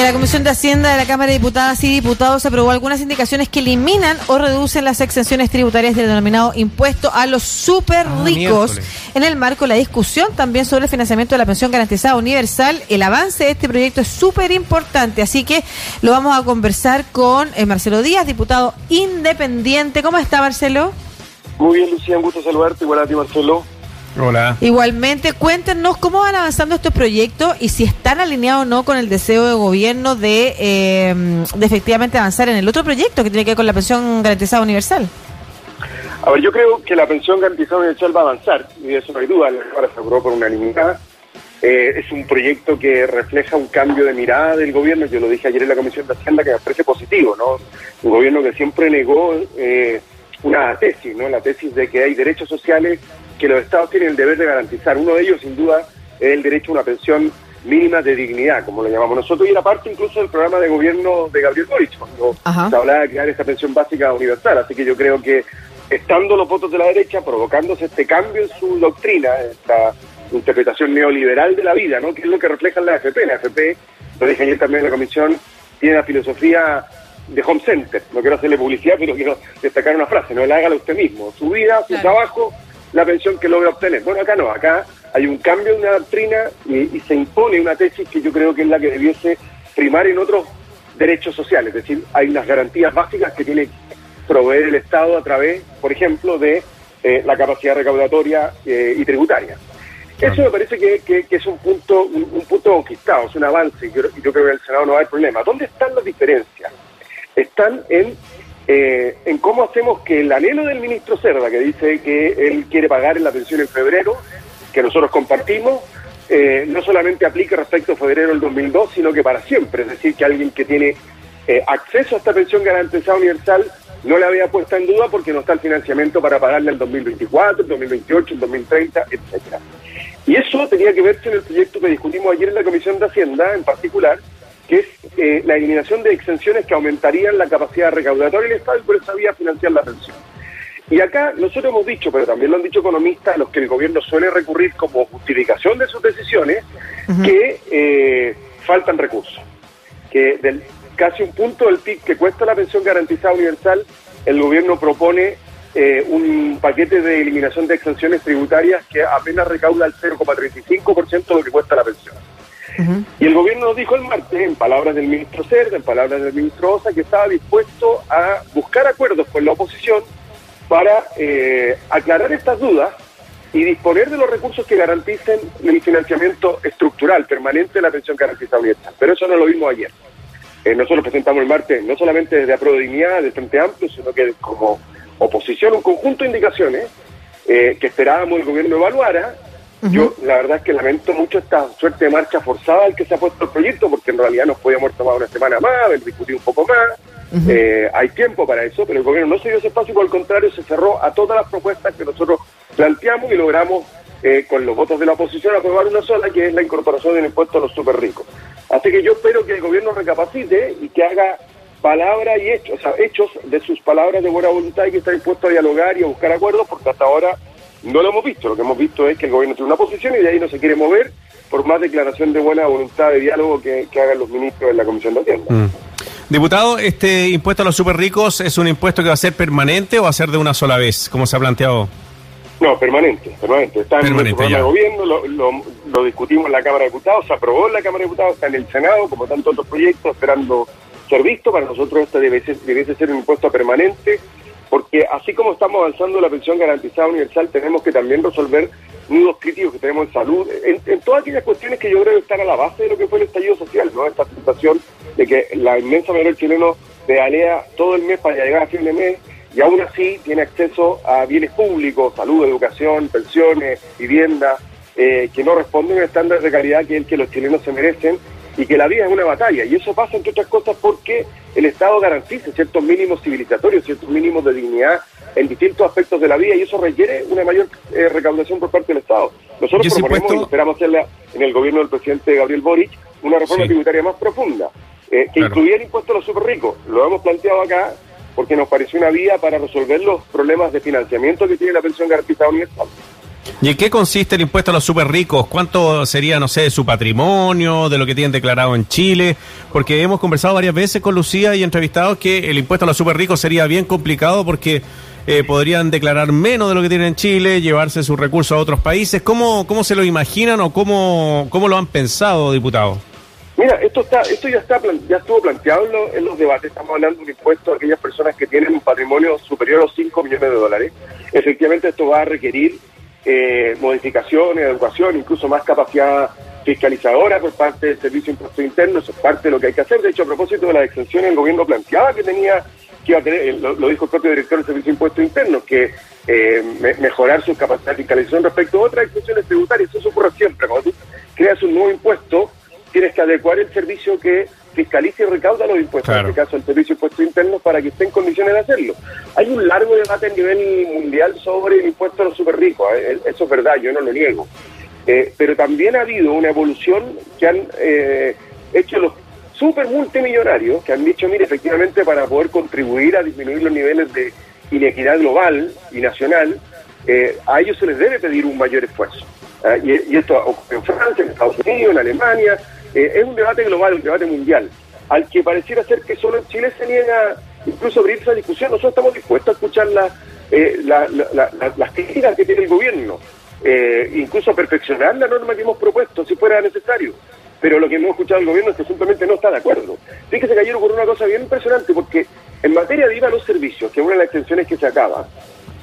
Que la Comisión de Hacienda de la Cámara de Diputadas y Diputados aprobó algunas indicaciones que eliminan o reducen las exenciones tributarias del denominado impuesto a los super Ah, ricos. en el marco de la discusión también sobre el financiamiento de la pensión garantizada universal, el avance de este proyecto es súper importante, así que lo vamos a conversar con eh, Marcelo Díaz, diputado independiente. ¿Cómo está Marcelo? Muy bien, Lucía, un gusto saludarte. Igual a ti, Marcelo. Hola. Igualmente, cuéntenos cómo van avanzando estos proyectos y si están alineados o no con el deseo de gobierno de, eh, de efectivamente avanzar en el otro proyecto que tiene que ver con la pensión garantizada universal. A ver, yo creo que la pensión garantizada universal va a avanzar, y de eso no hay duda. La Cámara se aprobó por unanimidad. Eh, es un proyecto que refleja un cambio de mirada del gobierno. Yo lo dije ayer en la Comisión de Hacienda que me parece positivo, ¿no? Un gobierno que siempre negó eh, una tesis, ¿no? La tesis de que hay derechos sociales que los estados tienen el deber de garantizar. Uno de ellos, sin duda, es el derecho a una pensión mínima de dignidad, como lo llamamos nosotros, y era parte incluso del programa de gobierno de Gabriel Boric, cuando Ajá. se hablaba de crear esta pensión básica universal. Así que yo creo que estando los votos de la derecha, provocándose este cambio en su doctrina, esta interpretación neoliberal de la vida, ¿no? que es lo que refleja la AFP. La AFP, lo dije ayer también en la comisión, tiene la filosofía de home center. No quiero hacerle publicidad, pero quiero destacar una frase, no la hágalo usted mismo. Su vida, su Claro. trabajo, la pensión que logra obtener. Bueno, acá no, acá hay un cambio de una doctrina y, y se impone una tesis que yo creo que es la que debiese primar en otros derechos sociales. Es decir, hay unas garantías básicas que tiene que proveer el Estado a través, por ejemplo, de eh, la capacidad recaudatoria eh, y tributaria. Eso me parece que, que- que es un punto un, un punto conquistado, es un avance y yo, y yo creo que en el Senado no va a haber problema. ¿Dónde están las diferencias? Están en, eh, en cómo hacemos que el anhelo del ministro Cerda, que dice que él quiere pagar en la pensión en febrero, que nosotros compartimos, eh, no solamente aplique respecto a febrero del 2002, sino que para siempre. Es decir, que alguien que tiene eh, acceso a esta pensión garantizada universal no le había puesto en duda porque no está el financiamiento para pagarle el 2024, el 2028, el 2030, etcétera. Y eso tenía que verse en el proyecto que discutimos ayer en la Comisión de Hacienda, en particular, que es eh, la eliminación de exenciones que aumentarían la capacidad recaudatoria del Estado y por esa vía financiar la pensión. Y acá nosotros hemos dicho, pero también lo han dicho economistas, a los que el gobierno suele recurrir como justificación de sus decisiones, que eh, faltan recursos. Que del casi un punto del PIB que cuesta la pensión garantizada universal, el gobierno propone eh, un paquete de eliminación de exenciones tributarias que apenas recauda el 0,35% de lo que cuesta la pensión. Y el gobierno dijo el martes, en palabras del ministro Cerda, en palabras del ministro Osa, que estaba dispuesto a buscar acuerdos con la oposición para eh, aclarar estas dudas y disponer de los recursos que garanticen el financiamiento estructural, permanente de la pensión garantizada universal. Pero eso no lo vimos ayer. Eh, nosotros presentamos el martes, no solamente desde Apro de Frente Amplio, sino que como oposición, un conjunto de indicaciones eh, que esperábamos el gobierno evaluara. Yo, la verdad es que lamento mucho esta suerte de marcha forzada al que se ha puesto el proyecto, porque en realidad nos podíamos tomado una semana más, haber discutido un poco más. Eh, hay tiempo para eso, pero el gobierno no se dio ese espacio y por el contrario se cerró a todas las propuestas que nosotros planteamos y logramos eh, con los votos de la oposición aprobar una sola, que es la incorporación del impuesto a los super ricos. Así que yo espero que el gobierno recapacite y que haga palabras y hechos, o sea, hechos de sus palabras de buena voluntad y que está dispuesto a dialogar y a buscar acuerdos, porque hasta ahora no lo hemos visto. Lo que hemos visto es que el gobierno tiene una posición y de ahí no se quiere mover por más declaración de buena voluntad de diálogo que, que hagan los ministros de la Comisión de Hacienda. Mm. Diputado, ¿este impuesto a los super ricos es un impuesto que va a ser permanente o va a ser de una sola vez, como se ha planteado? No, permanente, permanente. Está en Permanente, nuestro programa ya. de gobierno, lo, lo- lo discutimos en la Cámara de Diputados, se aprobó en la Cámara de Diputados, está en el Senado, como tantos otros proyectos, esperando ser visto. Para nosotros este debe ser, debiese ser un impuesto permanente, porque así como estamos avanzando la pensión garantizada universal, tenemos que también resolver nudos críticos que tenemos en salud, en, todas aquellas cuestiones que yo creo que están a la base de lo que fue el estallido social, ¿no? Esta sensación de que la inmensa mayoría del chileno pedalea todo el mes para llegar a fin de mes y aún así tiene acceso a bienes públicos, salud, educación, pensiones, vivienda, eh, que no responden a estándares de calidad que, el que los chilenos se merecen y que la vida es una batalla. Y eso pasa, entre otras cosas, porque el Estado garantice ciertos mínimos civilizatorios, ciertos mínimos de dignidad en distintos aspectos de la vida y eso requiere una mayor eh, recaudación por parte del Estado. Nosotros ¿Y ese proponemos, y esperamos hacerla en el gobierno del presidente Gabriel Boric, una reforma Sí. tributaria más profunda, eh, que Claro. incluya el impuesto a los super ricos. Lo hemos planteado acá porque nos pareció una vía para resolver los problemas de financiamiento que tiene la pensión garantizada universal. ¿Y en qué consiste el impuesto a los super ricos? ¿Cuánto sería, no sé, de su patrimonio, de lo que tienen declarado en Chile? Porque hemos conversado varias veces con Lucía y entrevistados que el impuesto a los super ricos sería bien complicado porque eh, podrían declarar menos de lo que tienen en Chile, llevarse sus recursos a otros países. ¿Cómo, cómo se lo imaginan o cómo, cómo lo han pensado, diputado? Mira, esto está, esto ya está, ya estuvo planteado en, los debates. Estamos hablando de un impuesto a aquellas personas que tienen un patrimonio superior a los 5 millones de dólares. Efectivamente, esto va a requerir eh, modificaciones, educación, incluso más capacidad fiscalizadora por parte del Servicio de Impuestos Internos. Eso es parte de lo que hay que hacer. De hecho, a propósito de la exención, el gobierno planteaba que tenía que iba a tener, lo, dijo el propio director del Servicio de Impuestos Internos, que eh, mejorar su capacidad de fiscalización respecto a otras exenciones tributarias. Eso ocurre siempre. Cuando tú creas un nuevo impuesto, tienes que adecuar el servicio que fiscaliza y recauda los impuestos, en este caso el Servicio de Impuestos Internos, para que esté en condiciones de hacerlo. Hay un largo debate a nivel mundial sobre el impuesto a los super ricos, ¿eh? eso es verdad, yo no lo niego. Eh, pero también ha habido una evolución que han eh, hecho los super multimillonarios, que han dicho, mire, efectivamente, para poder contribuir a disminuir los niveles de inequidad global y nacional, a ellos se les debe pedir un mayor esfuerzo. y, y, esto ocurre en Francia, en Estados Unidos, en Alemania, eh, es un debate global, un debate mundial, al que pareciera ser que solo en Chile se niega incluso abrir esa discusión. Nosotros estamos dispuestos a escuchar eh, las críticas que tiene el gobierno, eh, incluso perfeccionar la norma que hemos propuesto, si fuera necesario. Pero lo que hemos escuchado del gobierno es que simplemente no está de acuerdo. Fíjese, cayeron por una cosa bien impresionante, porque en materia de IVA a los servicios, que es una de las extensiones que se acaba,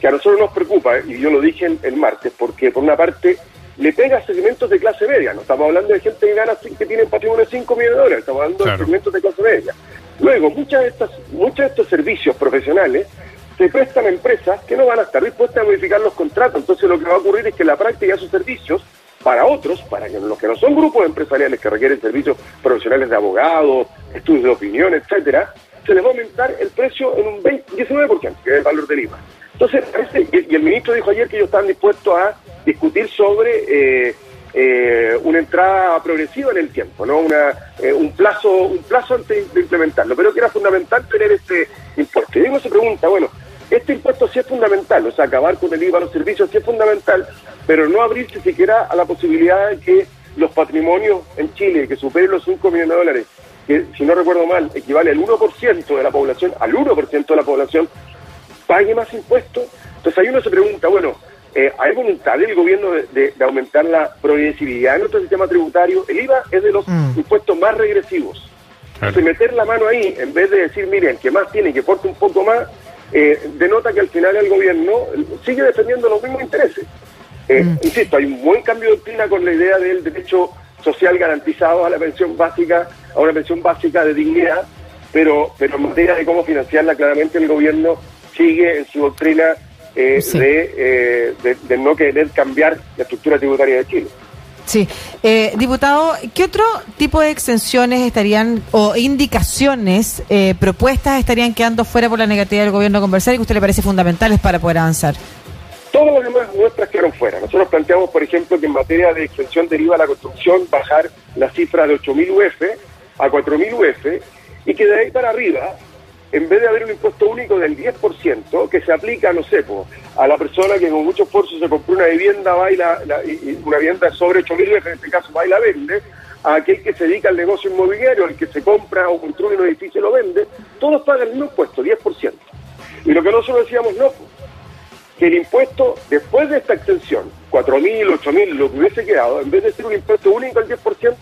que a nosotros nos preocupa, y yo lo dije el martes, porque por una parte le pega a segmentos de clase media. No estamos hablando de gente que gana que tiene patrimonio de 5 millones de dólares, estamos hablando de segmentos de clase media. Luego, muchas de estas, muchos de estos servicios profesionales se prestan a empresas que no van a estar dispuestas a modificar los contratos. Entonces lo que va a ocurrir es que la práctica de sus servicios, para otros, para los que no son grupos empresariales que requieren servicios profesionales de abogados, estudios de opinión, etcétera, se les va a aumentar el precio en un 20, 19%, que es el valor del IVA. Entonces, y el ministro dijo ayer que ellos están dispuestos a discutir sobre eh, eh, una entrada progresiva en el tiempo, no una, eh, un plazo un plazo antes de implementarlo, pero que era fundamental tener este impuesto. Y uno se pregunta, bueno, este impuesto sí es fundamental, o sea, acabar con el IVA a los servicios sí es fundamental, pero no abrirse siquiera a la posibilidad de que los patrimonios en Chile que superen los 5 millones de dólares, que si no recuerdo mal, equivale al 1% de la población, al 1% de la población, pague más impuestos. Entonces ahí uno se pregunta, bueno, eh, ¿hay voluntad del gobierno de, aumentar la progresividad en nuestro sistema tributario? El IVA es de los mm. impuestos más regresivos. Entonces meter la mano ahí, en vez de decir, miren, que más tiene, que porte un poco más, eh, denota que al final el gobierno sigue defendiendo los mismos intereses. Eh, mm. Insisto, hay un buen cambio de doctrina con la idea del derecho social garantizado a la pensión básica, a una pensión básica de dignidad, pero, pero en materia de cómo financiarla, claramente el gobierno sigue en su doctrina eh, eh, de, no querer cambiar la estructura tributaria de Chile. Sí. Eh, diputado, ¿qué otro tipo de exenciones estarían o indicaciones, propuestas estarían quedando fuera por la negativa del gobierno conversar y que a usted le parece fundamentales para poder avanzar? Todas las demás nuestras quedaron fuera. Nosotros planteamos, por ejemplo, que en materia de exención deriva la construcción bajar la cifra de 8.000 UF a 4.000 UF y que de ahí para arriba en vez de haber un impuesto único del 10% que se aplica, no sé, a la persona que con mucho esfuerzo se compró una vivienda, y, una vivienda sobre 8 mil en este caso va y la vende, a aquel que se dedica al negocio inmobiliario, al que se compra o construye un edificio y lo vende, todos pagan el mismo impuesto, 10%. Y lo que nosotros decíamos, no, que el impuesto, después de esta extensión, 4 mil, 8 mil, lo que hubiese quedado, en vez de ser un impuesto único al 10%,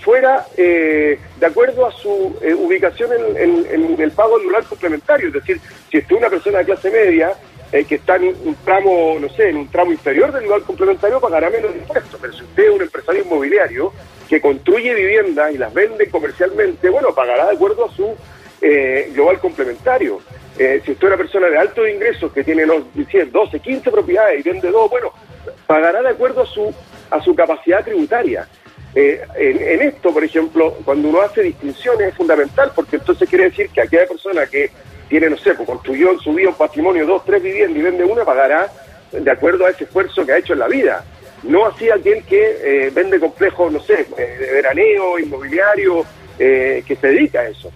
fuera eh, de acuerdo a su eh, ubicación en, el pago anual complementario. Es decir, si es una persona de clase media eh, que está en un tramo, no sé, en un tramo inferior del global complementario, pagará menos impuestos. Pero si usted es un empresario inmobiliario que construye viviendas y las vende comercialmente, bueno, pagará de acuerdo a su global complementario. si usted es una persona de alto ingresos que tiene 12, 15 propiedades y vende dos, bueno, pagará de acuerdo a su, a su capacidad tributaria. Eh, en, esto, por ejemplo, cuando uno hace distinciones es fundamental, porque entonces quiere decir que aquella persona que tiene, no sé, pues construyó en su vida un patrimonio, dos, tres viviendas y vende una, pagará de acuerdo a ese esfuerzo que ha hecho en la vida. No así aquel que eh, vende complejos, no sé, eh, de veraneo, inmobiliario, que se dedica a eso.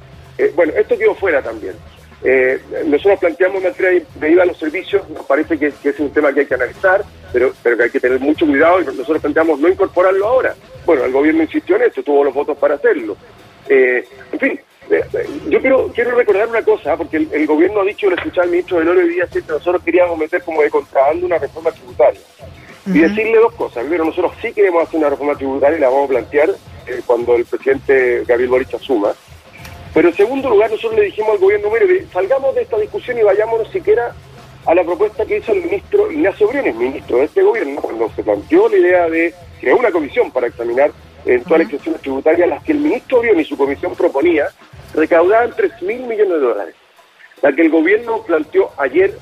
bueno, esto quedó fuera también. Eh, nosotros planteamos en materia de IVA a los servicios, nos parece que, es un tema que hay que analizar, pero, pero que hay que tener mucho cuidado y nosotros planteamos no incorporarlo ahora. Bueno, el gobierno insistió en esto, tuvo los votos para hacerlo. Eh, en fin, eh, yo quiero, quiero recordar una cosa, porque el, gobierno ha dicho, lo escuché al ministro de Oro y día que nosotros queríamos meter como de contrabando una reforma tributaria. Y decirle dos cosas. Primero, nosotros sí queremos hacer una reforma tributaria y la vamos a plantear cuando el presidente Gabriel Boric asuma. Pero en segundo lugar, nosotros le dijimos al gobierno, mire, salgamos de esta discusión y vayámonos siquiera a la propuesta que hizo el ministro Ignacio Briones, ministro de este gobierno, cuando se planteó la idea de crear una comisión para examinar eventuales uh tributarias, las que el ministro Briones y su comisión proponía, recaudaban 3 mil millones de dólares. La que el gobierno planteó ayer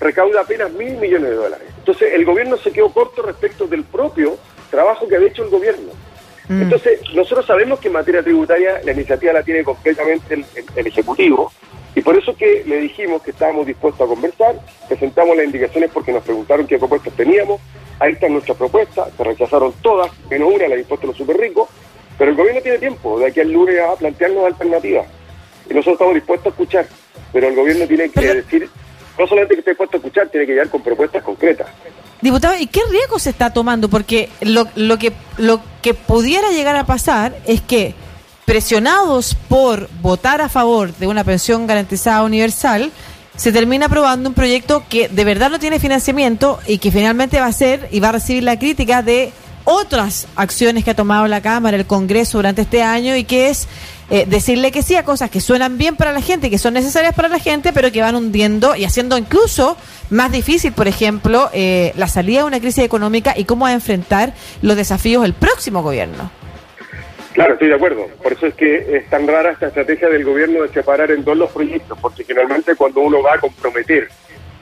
recauda apenas mil millones de dólares. Entonces, el gobierno se quedó corto respecto del propio trabajo que había hecho el gobierno. Mm. Entonces, nosotros sabemos que en materia tributaria la iniciativa la tiene completamente el, Ejecutivo y por eso que le dijimos que estábamos dispuestos a conversar, presentamos las indicaciones porque nos preguntaron qué propuestas teníamos, ahí están nuestras propuestas, se rechazaron todas, menos una, la de impuesto a los super ricos, pero el gobierno tiene tiempo de aquí al lunes a plantearnos alternativas y nosotros estamos dispuestos a escuchar, pero el gobierno tiene que decir, no solamente que esté dispuesto a escuchar, tiene que llegar con propuestas concretas. Diputado, ¿y qué riesgo se está tomando? Porque lo, lo, que, lo que pudiera llegar a pasar es que presionados por votar a favor de una pensión garantizada universal, se termina aprobando un proyecto que de verdad no tiene financiamiento y que finalmente va a ser y va a recibir la crítica de otras acciones que ha tomado la Cámara, el Congreso durante este año y que es eh, decirle que sí a cosas que suenan bien para la gente, que son necesarias para la gente, pero que van hundiendo y haciendo incluso más difícil, por ejemplo, eh, la salida de una crisis económica y cómo va a enfrentar los desafíos del próximo gobierno. Claro, estoy de acuerdo. Por eso es que es tan rara esta estrategia del gobierno de separar en dos los proyectos, porque finalmente cuando uno va a comprometer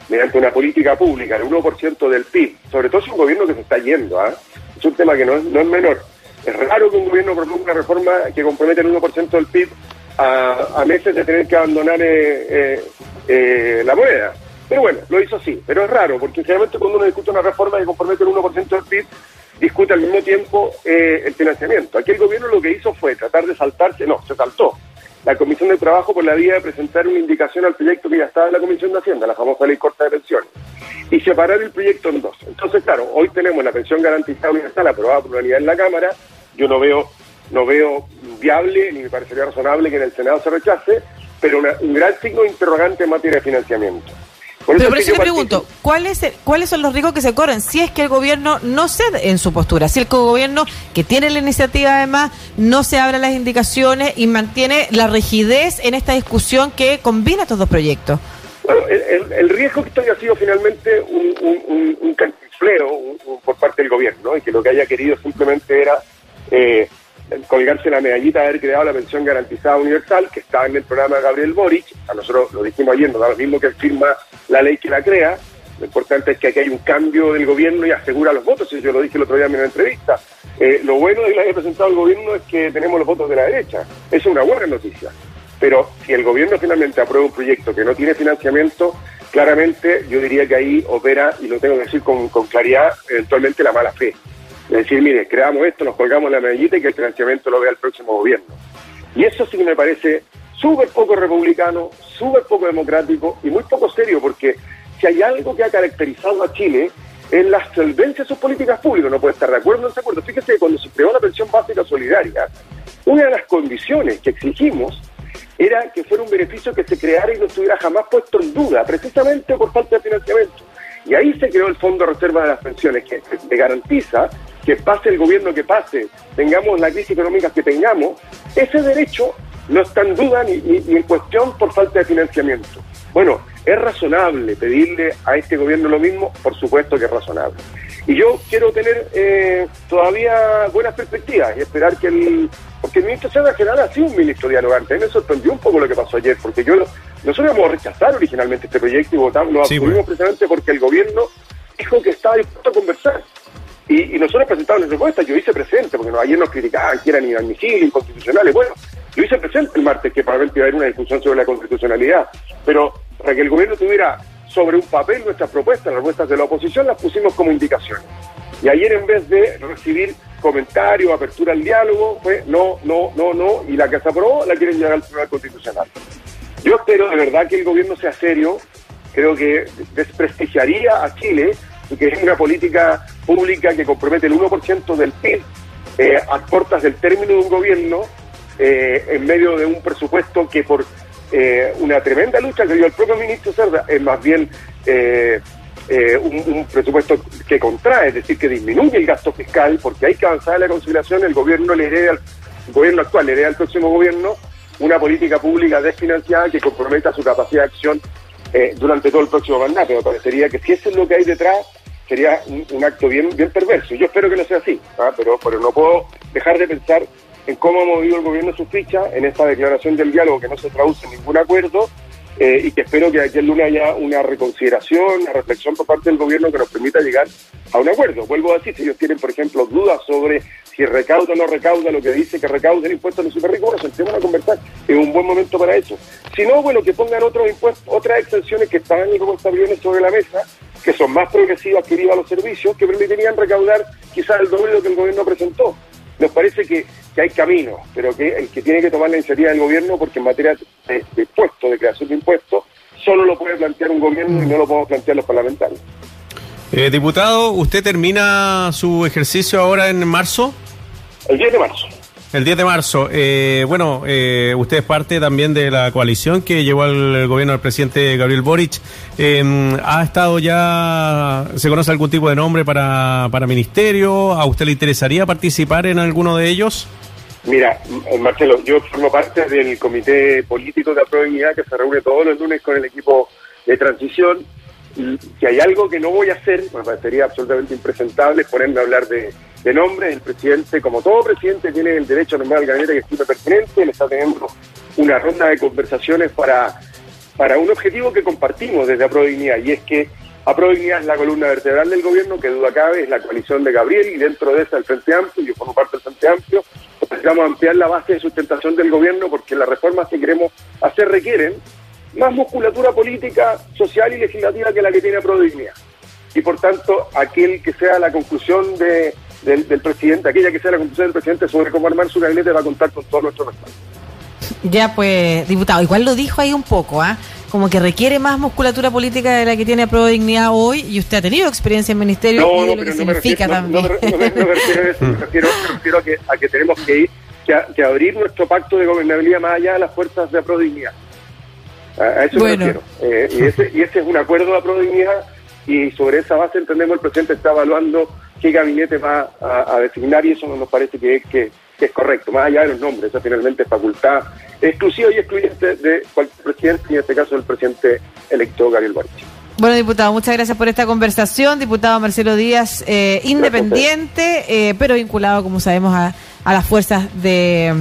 mediante una política pública el 1% del PIB, sobre todo es un gobierno que se está yendo, ¿ah? es un tema que no es, no es menor. Es raro que un gobierno proponga una reforma que compromete el 1% del PIB a, meses de tener que abandonar eh, eh, eh, la moneda. Pero bueno, lo hizo así. Pero es raro, porque generalmente cuando uno discute una reforma que compromete el 1% del PIB, discute al mismo tiempo el financiamiento. Aquí el gobierno lo que hizo fue tratar de saltarse, no, se saltó la Comisión de Trabajo por la vía de presentar una indicación al proyecto que ya estaba en la Comisión de Hacienda, la famosa ley corta de pensiones y separar el proyecto en dos. Entonces, claro, hoy tenemos la pensión garantizada universal aprobada por unanimidad en la Cámara. Yo no veo, no veo viable ni me parecería razonable que en el Senado se rechace, pero un gran signo interrogante en materia de financiamiento. Pero por eso le pregunto, ¿cuáles ¿cuáles son los riesgos que se corren si es que el gobierno no cede en su postura? Si el gobierno, que tiene la iniciativa además, no se abre las indicaciones y mantiene la rigidez en esta discusión que combina estos dos proyectos. Bueno, el, riesgo que esto haya sido finalmente un, un, un, por parte del gobierno, y que lo que haya querido simplemente era eh, colgarse la medallita de haber creado la pensión garantizada universal, que estaba en el programa de Gabriel Boric, a nosotros lo dijimos ayer, nos da lo mismo que firma la ley que la crea, lo importante es que aquí hay un cambio del gobierno y asegura los votos, yo lo dije el otro día en una entrevista. Eh, lo bueno de que la haya presentado el gobierno es que tenemos los votos de la derecha. Es una buena noticia. Pero si el gobierno finalmente aprueba un proyecto que no tiene financiamiento, claramente yo diría que ahí opera, y lo tengo que decir con, claridad, eventualmente la mala fe. Es decir, mire, creamos esto, nos colgamos la medallita y que el financiamiento lo vea el próximo gobierno. Y eso sí que me parece súper poco republicano, súper poco democrático y muy poco serio, porque si hay algo que ha caracterizado a Chile es la solvencia de sus políticas públicas. No puede estar de acuerdo o no de acuerdo. Fíjese que cuando se creó la pensión básica solidaria, una de las condiciones que exigimos era que fuera un beneficio que se creara y no estuviera jamás puesto en duda, precisamente por falta de financiamiento. Y ahí se creó el Fondo de Reserva de las Pensiones, que te garantiza que pase el gobierno que pase, tengamos la crisis económica que tengamos, ese derecho no está en duda ni, ni en cuestión por falta de financiamiento. Bueno, ¿es razonable pedirle a este gobierno lo mismo? Por supuesto que es razonable. Y yo quiero tener eh, todavía buenas perspectivas y esperar que el... Porque el ministro Sena General ha sido un ministro dialogante. A mí me sorprendió un poco lo que pasó ayer, porque yo nosotros íbamos a rechazar originalmente este proyecto y votamos, lo abstuvimos precisamente porque el gobierno dijo que estaba dispuesto a conversar. Y, nosotros presentamos nuestra propuesta, yo hice presente, porque ayer nos criticaban que eran inadmisibles, inconstitucionales. Bueno, hice presente el martes que probablemente iba a haber una discusión sobre la constitucionalidad, pero para que el gobierno tuviera sobre un papel nuestras propuestas, las propuestas de la oposición, las pusimos como indicaciones. Y ayer en vez de recibir comentarios, apertura al diálogo, fue no, no, no, no, y la que se aprobó la quieren llevar al Tribunal Constitucional. Yo espero de verdad que el gobierno sea serio, creo que desprestigiaría a Chile que es una política pública que compromete el 1% del PIB eh, a cortas del término de un gobierno eh, en medio de un presupuesto que por eh, una tremenda lucha que dio el propio ministro Cerda es más bien un, presupuesto que contrae, es decir, que disminuye el gasto fiscal porque hay que avanzar en la conciliación, el gobierno le hereda al gobierno actual le hereda al próximo gobierno una política pública desfinanciada que comprometa su capacidad de acción durante todo el próximo mandato. Me parecería que si eso es lo que hay detrás, sería un, acto bien bien perverso. Yo espero que no sea así, ¿ah? pero, pero no puedo dejar de pensar en cómo ha movido el gobierno su ficha en esta declaración del diálogo que no se traduce en ningún acuerdo eh, y que espero que aquí el lunes haya una reconsideración, una reflexión por parte del gobierno que nos permita llegar a un acuerdo. Vuelvo a decir, si ellos tienen, por ejemplo, dudas sobre si recauda o no recauda lo que dice que recauda el impuesto a los super ricos, bueno, sentémonos a conversar. Es un buen momento para eso. Si no, bueno, que pongan otros impuestos, otras exenciones que estaban ahí como estabilidades sobre la mesa, que son más progresivas que IVA a los servicios, que permitirían recaudar quizás el doble de lo que el gobierno presentó. Nos parece que, hay camino, pero que el que tiene que tomar la iniciativa del gobierno, porque en materia de, de impuestos, de creación de impuestos, solo lo puede plantear un gobierno y no lo podemos plantear los parlamentarios. Eh, diputado, ¿usted termina su ejercicio ahora en marzo? El 10 de marzo. El 10 de marzo. Eh, bueno, eh, usted es parte también de la coalición que llevó al gobierno del presidente Gabriel Boric. Em, ¿Ha estado ya, se conoce algún tipo de nombre para, para ministerio? ¿A usted le interesaría participar en alguno de ellos? Mira, eh, Marcelo, yo formo parte del comité político de Aprobabilidad que se reúne todos los lunes con el equipo de transición. Si hay algo que no voy a hacer, me parecería absolutamente impresentable ponerme a hablar de de nombre. El presidente, como todo presidente, tiene el derecho a nombrar al gabinete que estime pertinente. Le está teniendo una ronda de conversaciones para, para un objetivo que compartimos desde Aprodignidad, y es que Aprodignidad es la columna vertebral del gobierno, que duda cabe, es la coalición de Gabriel, y dentro de esa el Frente Amplio, yo formo parte del Frente Amplio, necesitamos ampliar la base de sustentación del gobierno porque las reformas que queremos hacer requieren más musculatura política, social y legislativa que la que tiene Aprodignidad. Y por tanto, aquel que sea la conclusión de, del, presidente, aquella que sea la conclusión del presidente sobre cómo armar su gabinete va a contar con todo nuestro respaldo. Ya pues, diputado, igual lo dijo ahí un poco, ¿ah? Como que requiere más musculatura política de la que tiene Pro Dignidad hoy y usted ha tenido experiencia en ministerio y de lo que significa también. No, me, refiero a eso, me refiero, a, que, a que tenemos que ir, que, abrir nuestro pacto de gobernabilidad más allá de las fuerzas de Pro Dignidad. A, eso me refiero. Eh, y, ese, y ese es un acuerdo de Pro Dignidad y sobre esa base entendemos el presidente está evaluando qué gabinete va a, designar y eso nos parece que es, que, es correcto, más allá de los nombres, esa finalmente es facultad exclusiva y excluyente de cualquier presidente, y en este caso el presidente electo Gabriel Boric. Bueno, diputado, muchas gracias por esta conversación. Diputado Marcelo Díaz, eh, independiente, eh, pero vinculado, como sabemos, a, a las fuerzas de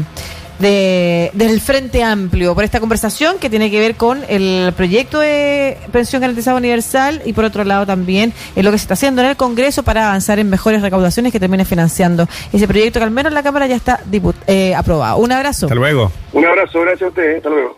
de, del Frente Amplio por esta conversación que tiene que ver con el proyecto de pensión garantizada universal y por otro lado también en lo que se está haciendo en el Congreso para avanzar en mejores recaudaciones que termine financiando ese proyecto que al menos en la Cámara ya está eh, aprobado. Un abrazo. Hasta luego. Un abrazo, gracias a ustedes. Hasta luego.